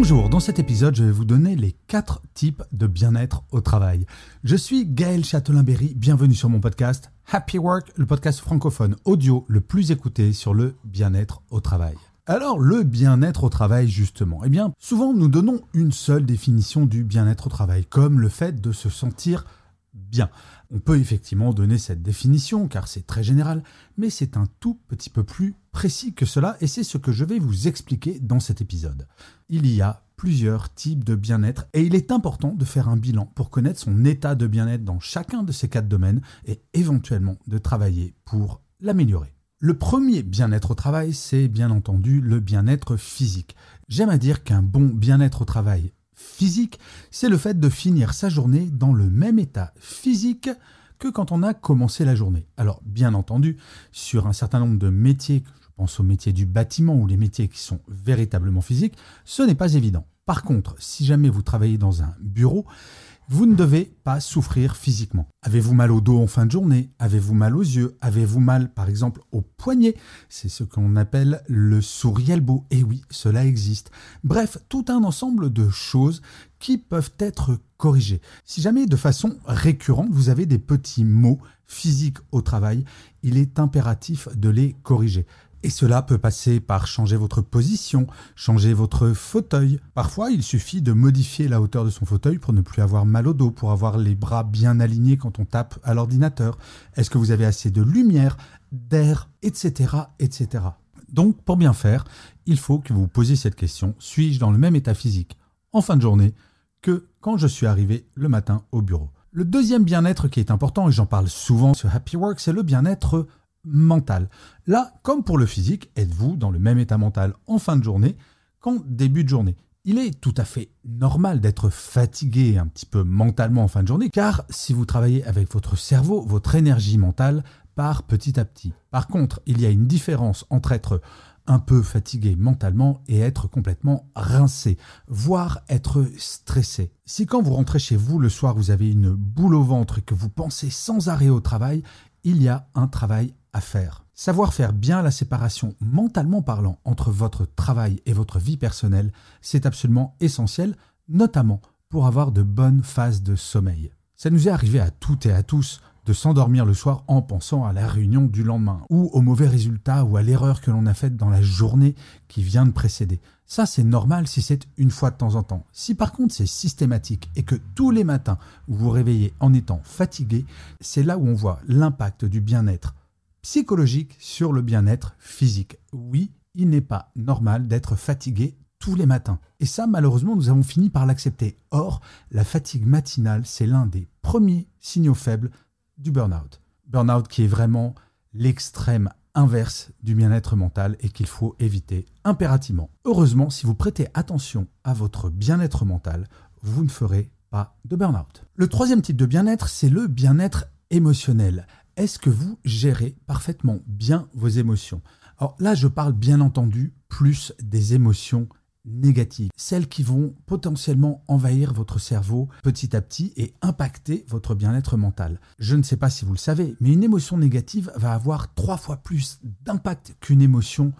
Bonjour, dans cet épisode, je vais vous donner les 4 types de bien-être au travail. Je suis Gaël Châtelain-Berry, bienvenue sur mon podcast Happy Work, le podcast francophone audio le plus écouté sur le bien-être au travail. Alors, le bien-être au travail, justement, eh bien, souvent nous donnons une seule définition du bien-être au travail, comme le fait de se sentir bien. On peut effectivement donner cette définition car c'est très général, mais c'est un tout petit peu plus précis que cela et c'est ce que je vais vous expliquer dans cet épisode. Il y a plusieurs types de bien-être et il est important de faire un bilan pour connaître son état de bien-être dans chacun de ces quatre domaines et éventuellement de travailler pour l'améliorer. Le premier bien-être au travail, c'est bien entendu le bien-être physique. J'aime à dire qu'un bon bien-être au travail physique, c'est le fait de finir sa journée dans le même état physique que quand on a commencé la journée. Alors, bien entendu, sur un certain nombre de métiers, je pense aux métiers du bâtiment ou les métiers qui sont véritablement physiques, ce n'est pas évident. Par contre, si jamais vous travaillez dans un bureau, vous ne devez pas souffrir physiquement. Avez-vous mal au dos en fin de journée? Avez-vous mal aux yeux? Avez-vous mal, par exemple, au poignet? C'est ce qu'on appelle le sourielbo. Et oui, cela existe. Bref, tout un ensemble de choses qui peuvent être corrigées. Si jamais de façon récurrente, vous avez des petits maux physiques au travail, il est impératif de les corriger. Et cela peut passer par changer votre position, changer votre fauteuil. Parfois, il suffit de modifier la hauteur de son fauteuil pour ne plus avoir mal au dos, pour avoir les bras bien alignés quand on tape à l'ordinateur. Est-ce que vous avez assez de lumière, d'air, etc., etc. Donc, pour bien faire, il faut que vous vous posiez cette question. Suis-je dans le même état physique en fin de journée que quand je suis arrivé le matin au bureau? Le deuxième bien-être qui est important, et j'en parle souvent sur Happy Work, c'est le bien-être mental. Là, comme pour le physique, êtes-vous dans le même état mental en fin de journée qu'en début de journée? Il est tout à fait normal d'être fatigué un petit peu mentalement en fin de journée, car si vous travaillez avec votre cerveau, votre énergie mentale part petit à petit. Par contre, il y a une différence entre être un peu fatigué mentalement et être complètement rincé, voire être stressé. Si quand vous rentrez chez vous le soir, vous avez une boule au ventre et que vous pensez sans arrêt au travail, il y a un travail à faire. Savoir faire bien la séparation mentalement parlant entre votre travail et votre vie personnelle, c'est absolument essentiel, notamment pour avoir de bonnes phases de sommeil. Ça nous est arrivé à toutes et à tous de s'endormir le soir en pensant à la réunion du lendemain, ou au mauvais résultat ou à l'erreur que l'on a faite dans la journée qui vient de précéder. Ça, c'est normal si c'est une fois de temps en temps. Si par contre c'est systématique et que tous les matins vous vous réveillez en étant fatigué, c'est là où on voit l'impact du bien-être psychologique sur le bien-être physique. Oui, il n'est pas normal d'être fatigué tous les matins. Et ça, malheureusement, nous avons fini par l'accepter. Or, la fatigue matinale, c'est l'un des premiers signaux faibles du burn-out. Burn-out qui est vraiment l'extrême inverse du bien-être mental et qu'il faut éviter impérativement. Heureusement, si vous prêtez attention à votre bien-être mental, vous ne ferez pas de burn-out. Le troisième type de bien-être, c'est le bien-être émotionnel est-ce que vous gérez parfaitement bien vos émotions? Alors là, je parle bien entendu plus des émotions négatives, celles qui vont potentiellement envahir votre cerveau petit à petit et impacter votre bien-être mental. Je ne sais pas si vous le savez, mais une émotion négative va avoir trois fois plus d'impact qu'une émotion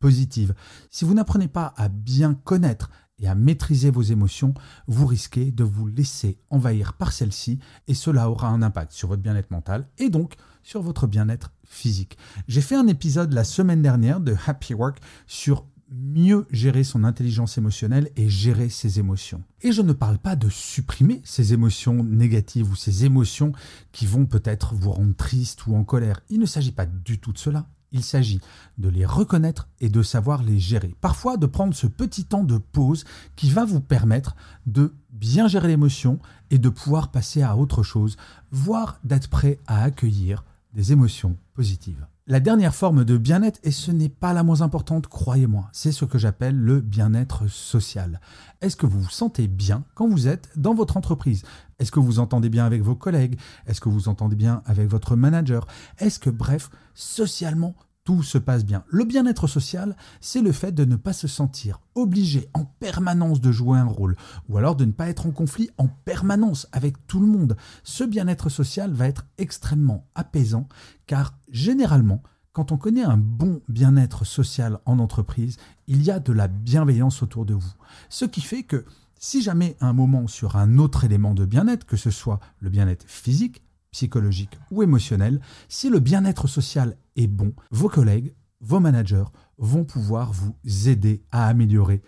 positive. Si vous n'apprenez pas à bien connaître et à maîtriser vos émotions, vous risquez de vous laisser envahir par celles-ci et cela aura un impact sur votre bien-être mental et donc sur votre bien-être physique. J'ai fait un épisode la semaine dernière de Happy Work sur mieux gérer son intelligence émotionnelle et gérer ses émotions. Et je ne parle pas de supprimer ces émotions négatives ou ces émotions qui vont peut-être vous rendre triste ou en colère. Il ne s'agit pas du tout de cela. Il s'agit de les reconnaître et de savoir les gérer. Parfois de prendre ce petit temps de pause qui va vous permettre de bien gérer l'émotion et de pouvoir passer à autre chose, voire d'être prêt à accueillir des émotions positives. La dernière forme de bien-être, et ce n'est pas la moins importante, croyez-moi, c'est ce que j'appelle le bien-être social. Est-ce que vous vous sentez bien quand vous êtes dans votre entreprise? Est-ce que vous entendez bien avec vos collègues? Est-ce que vous entendez bien avec votre manager? Est-ce que, bref, socialement, tout se passe bien? Le bien-être social, c'est le fait de ne pas se sentir obligé en permanence de jouer un rôle, ou alors de ne pas être en conflit en permanence avec tout le monde. Ce bien-être social va être extrêmement apaisant, car généralement, quand on connaît un bon bien-être social en entreprise, il y a de la bienveillance autour de vous. Ce qui fait que si jamais un moment sur un autre élément de bien-être, que ce soit le bien-être physique, psychologique ou émotionnel, si le bien-être social est bon, vos collègues, vos managers vont pouvoir vous aider à améliorer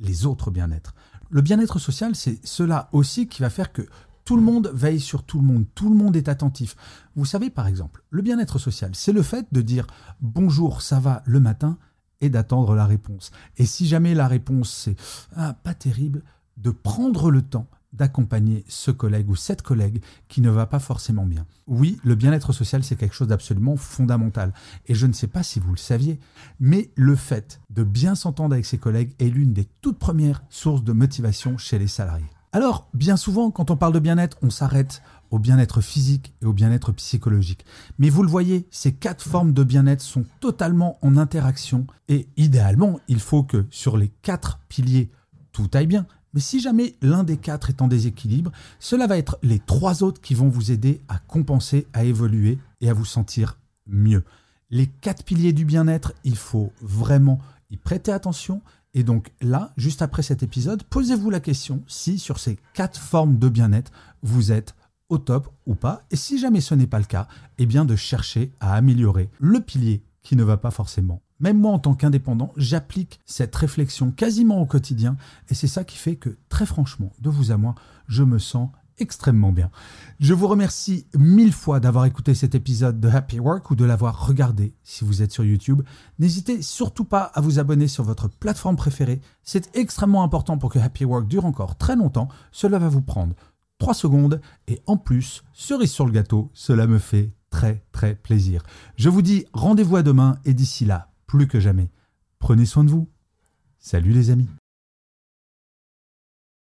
les autres bien-être. Le bien-être social, c'est cela aussi qui va faire que tout le monde veille sur tout le monde, tout le monde est attentif. Vous savez, par exemple, le bien-être social, c'est le fait de dire bonjour, ça va le matin et d'attendre la réponse. Et si jamais la réponse c'est ah, pas terrible, de prendre le temps d'accompagner ce collègue ou cette collègue qui ne va pas forcément bien. Oui, le bien-être social, c'est quelque chose d'absolument fondamental. Et je ne sais pas si vous le saviez, mais le fait de bien s'entendre avec ses collègues est l'une des toutes premières sources de motivation chez les salariés. Alors, bien souvent, quand on parle de bien-être, on s'arrête au bien-être physique et au bien-être psychologique. Mais vous le voyez, ces quatre formes de bien-être sont totalement en interaction et idéalement, il faut que sur les quatre piliers, tout aille bien. Mais si jamais l'un des quatre est en déséquilibre, cela va être les trois autres qui vont vous aider à compenser, à évoluer et à vous sentir mieux. Les quatre piliers du bien-être, il faut vraiment y prêter attention. Et donc là, juste après cet épisode, posez-vous la question si sur ces quatre formes de bien-être, vous êtes au top ou pas. Et si jamais ce n'est pas le cas, eh bien de chercher à améliorer le pilier qui ne va pas forcément même moi, en tant qu'indépendant, j'applique cette réflexion quasiment au quotidien. Et c'est ça qui fait que, très franchement, de vous à moi, je me sens extrêmement bien. Je vous remercie mille fois d'avoir écouté cet épisode de Happy Work ou de l'avoir regardé si vous êtes sur YouTube. N'hésitez surtout pas à vous abonner sur votre plateforme préférée. C'est extrêmement important pour que Happy Work dure encore très longtemps. Cela va vous prendre 3 secondes et en plus, cerise sur le gâteau, cela me fait très très plaisir. Je vous dis rendez-vous à demain et d'ici là, plus que jamais. Prenez soin de vous. Salut les amis.